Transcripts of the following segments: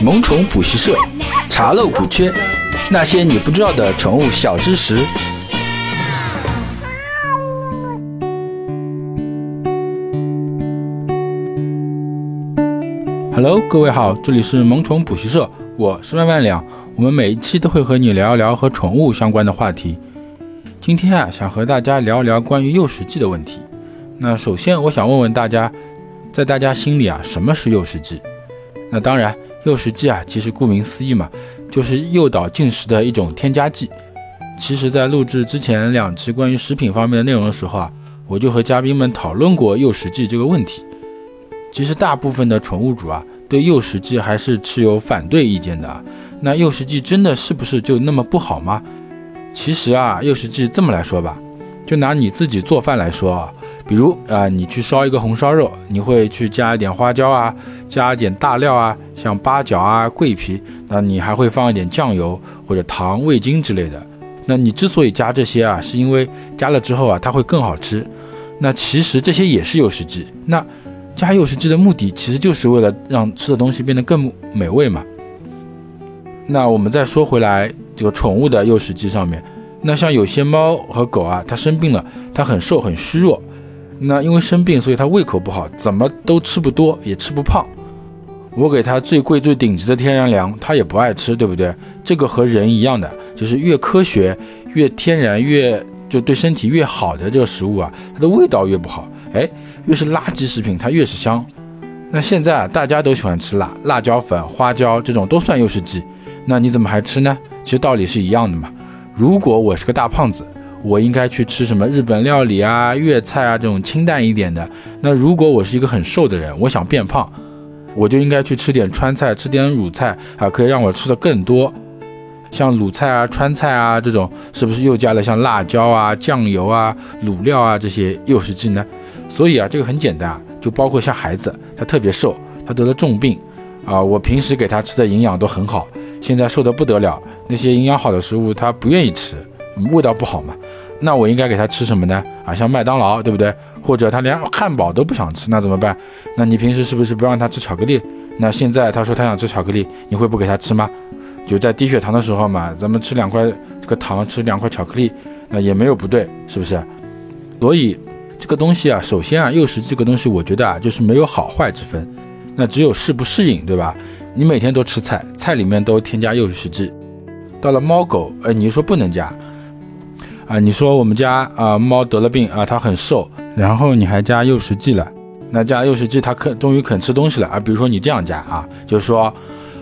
萌宠补习社，查漏补缺，那些你不知道的宠物小知识。Hello，各位好，这里是萌宠补习社，我是万万两。我们每一期都会和你聊一聊和宠物相关的话题。今天啊，想和大家聊一聊关于诱食剂的问题。那首先，我想问问大家，在大家心里啊，什么是诱食剂？那当然，诱食剂啊，其实顾名思义嘛，就是诱导进食的一种添加剂。其实，在录制之前两期关于食品方面的内容的时候啊，我就和嘉宾们讨论过诱食剂这个问题。其实，大部分的宠物主啊，对诱食剂还是持有反对意见的。那诱食剂真的是不是就那么不好吗？其实啊，诱食剂这么来说吧，就拿你自己做饭来说啊。比如啊，你去烧一个红烧肉，你会去加一点花椒啊，加一点大料啊，像八角啊、桂皮，那你还会放一点酱油或者糖、味精之类的。那你之所以加这些啊，是因为加了之后啊，它会更好吃。那其实这些也是诱食剂。那加诱食剂的目的其实就是为了让吃的东西变得更美味嘛。那我们再说回来，这个宠物的诱食剂上面，那像有些猫和狗啊，它生病了，它很瘦很虚弱。那因为生病，所以它胃口不好，怎么都吃不多，也吃不胖。我给它最贵最顶级的天然粮，它也不爱吃，对不对？这个和人一样的，就是越科学、越天然、越就对身体越好的这个食物啊，它的味道越不好。哎，越是垃圾食品，它越是香。那现在啊，大家都喜欢吃辣，辣椒粉、花椒这种都算诱食剂，那你怎么还吃呢？其实道理是一样的嘛。如果我是个大胖子。我应该去吃什么日本料理啊、粤菜啊这种清淡一点的。那如果我是一个很瘦的人，我想变胖，我就应该去吃点川菜，吃点鲁菜啊，可以让我吃的更多。像鲁菜啊、川菜啊这种，是不是又加了像辣椒啊、酱油啊、卤料啊这些诱食剂呢？所以啊，这个很简单，就包括像孩子，他特别瘦，他得了重病啊，我平时给他吃的营养都很好，现在瘦得不得了，那些营养好的食物他不愿意吃。味道不好嘛？那我应该给他吃什么呢？啊，像麦当劳，对不对？或者他连汉堡都不想吃，那怎么办？那你平时是不是不让他吃巧克力？那现在他说他想吃巧克力，你会不给他吃吗？就在低血糖的时候嘛，咱们吃两块这个糖，吃两块巧克力，那也没有不对，是不是？所以这个东西啊，首先啊，诱食这个东西，我觉得啊，就是没有好坏之分，那只有适不适应，对吧？你每天都吃菜，菜里面都添加诱食剂，到了猫狗，哎，你说不能加。啊，你说我们家啊猫得了病啊，它很瘦，然后你还加诱食剂了，那加诱食剂它肯终于肯吃东西了啊。比如说你这样加啊，就是说，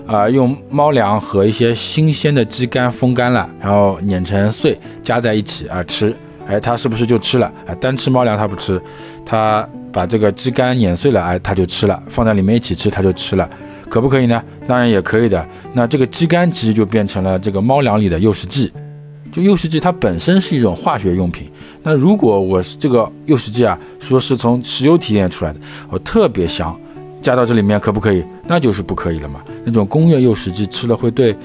啊用猫粮和一些新鲜的鸡肝风干了，然后碾成碎加在一起啊吃，哎它是不是就吃了？啊单吃猫粮它不吃，它把这个鸡肝碾碎了，哎它就吃了，放在里面一起吃它就吃了，可不可以呢？当然也可以的。那这个鸡肝其实就变成了这个猫粮里的诱食剂。就诱食剂它本身是一种化学用品，那如果我是这个诱食剂啊，说是从石油提炼出来的，我特别香，加到这里面可不可以？那就是不可以了嘛。那种工业诱食剂吃了会对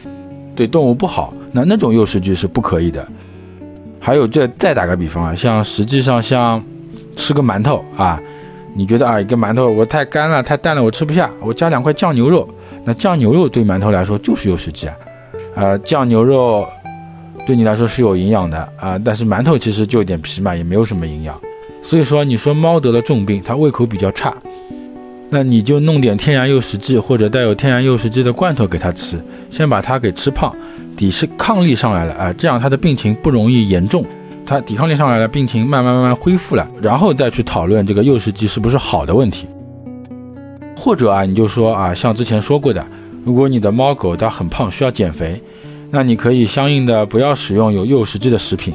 对动物不好，那那种诱食剂是不可以的。还有这再打个比方啊，像实际上像吃个馒头啊，你觉得啊一个馒头我太干了太淡了我吃不下，我加两块酱牛肉，那酱牛肉对馒头来说就是诱食剂啊，呃酱牛肉。对你来说是有营养的啊，但是馒头其实就一点皮嘛，也没有什么营养。所以说，你说猫得了重病，它胃口比较差，那你就弄点天然诱食剂或者带有天然诱食剂的罐头给它吃，先把它给吃胖，抵是抗力上来了啊，这样它的病情不容易严重，它抵抗力上来了，病情慢慢慢慢恢复了，然后再去讨论这个诱食剂是不是好的问题。或者啊，你就说啊，像之前说过的，如果你的猫狗它很胖，需要减肥。那你可以相应的不要使用有诱食剂的食品，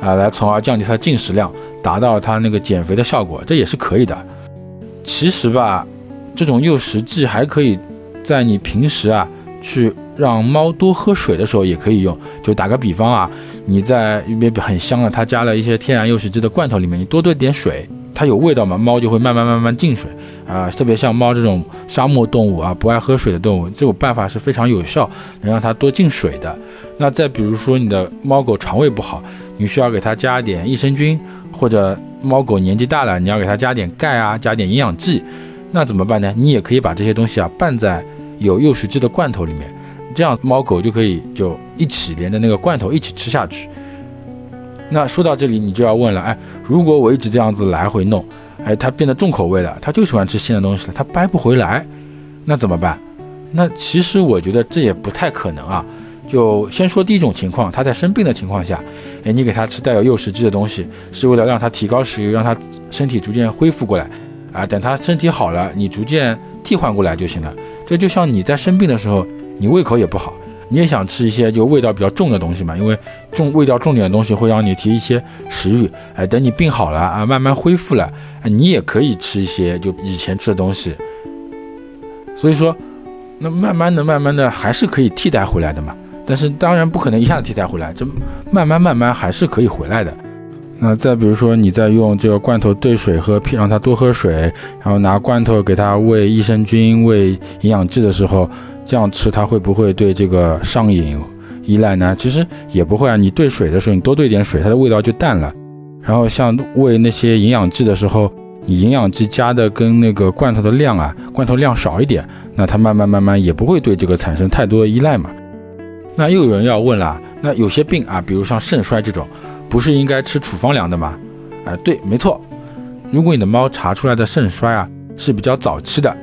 啊，来从而降低它进食量，达到它那个减肥的效果，这也是可以的。其实吧，这种诱食剂还可以在你平时啊去让猫多喝水的时候也可以用。就打个比方啊，你在一边很香的，它加了一些天然诱食剂的罐头里面，你多兑点水。它有味道嘛，猫就会慢慢慢慢进水啊，特别像猫这种沙漠动物啊，不爱喝水的动物，这种办法是非常有效，能让它多进水的。那再比如说你的猫狗肠胃不好，你需要给它加点益生菌，或者猫狗年纪大了，你要给它加点钙啊，加点营养剂，那怎么办呢？你也可以把这些东西啊拌在有诱食剂的罐头里面，这样猫狗就可以就一起连着那个罐头一起吃下去。那说到这里，你就要问了，哎，如果我一直这样子来回弄，哎，他变得重口味了，他就喜欢吃新的东西了，他掰不回来，那怎么办？那其实我觉得这也不太可能啊。就先说第一种情况，他在生病的情况下，哎，你给他吃带有诱食剂的东西，是为了让他提高食欲，让他身体逐渐恢复过来，啊，等他身体好了，你逐渐替换过来就行了。这就像你在生病的时候，你胃口也不好。你也想吃一些就味道比较重的东西嘛？因为重味道重点的东西会让你提一些食欲。哎，等你病好了啊，慢慢恢复了，你也可以吃一些就以前吃的东西。所以说，那慢慢的、慢慢的还是可以替代回来的嘛。但是当然不可能一下子替代回来，这慢慢慢慢还是可以回来的。那再比如说，你在用这个罐头兑水喝，让它多喝水，然后拿罐头给它喂益生菌、喂营养剂的时候。这样吃它会不会对这个上瘾依赖呢？其实也不会啊。你兑水的时候，你多兑点水，它的味道就淡了。然后像喂那些营养剂的时候，你营养剂加的跟那个罐头的量啊，罐头量少一点，那它慢慢慢慢也不会对这个产生太多的依赖嘛。那又有人要问了，那有些病啊，比如像肾衰这种，不是应该吃处方粮的吗？啊，对，没错。如果你的猫查出来的肾衰啊是比较早期的。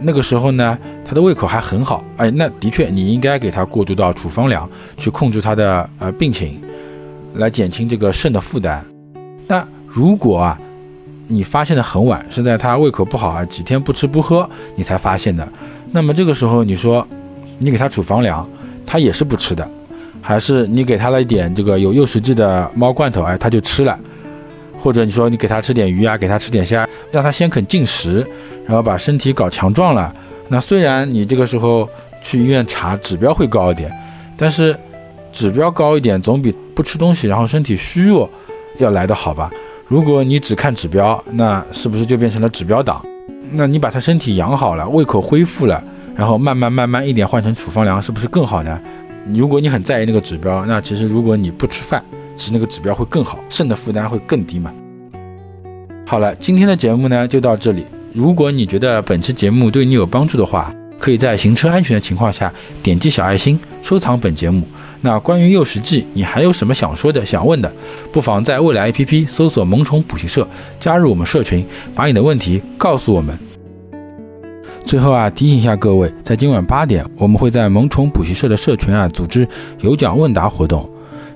那个时候呢，它的胃口还很好，哎，那的确你应该给它过渡到处方粮去控制它的呃病情，来减轻这个肾的负担。那如果啊，你发现的很晚，是在它胃口不好啊，几天不吃不喝你才发现的，那么这个时候你说你给它处方粮，它也是不吃的，还是你给它了一点这个有诱食剂的猫罐头，哎，它就吃了。或者你说你给它吃点鱼啊，给它吃点虾，让它先肯进食，然后把身体搞强壮了。那虽然你这个时候去医院查指标会高一点，但是指标高一点总比不吃东西然后身体虚弱要来得好吧？如果你只看指标，那是不是就变成了指标党？那你把它身体养好了，胃口恢复了，然后慢慢慢慢一点换成处方粮，是不是更好呢？如果你很在意那个指标，那其实如果你不吃饭。其实那个指标会更好，肾的负担会更低嘛。好了，今天的节目呢就到这里。如果你觉得本期节目对你有帮助的话，可以在行车安全的情况下点击小爱心收藏本节目。那关于幼食记，你还有什么想说的、想问的，不妨在未来 APP 搜索“萌宠补习社”，加入我们社群，把你的问题告诉我们。最后啊，提醒一下各位，在今晚八点，我们会在萌宠补习社的社群啊组织有奖问答活动。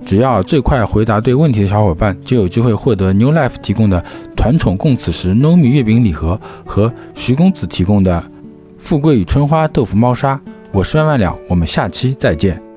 只要最快回答对问题的小伙伴，就有机会获得 New Life 提供的团宠共此时糯米月饼礼盒和徐公子提供的富贵与春花豆腐猫砂。我是万万两，我们下期再见。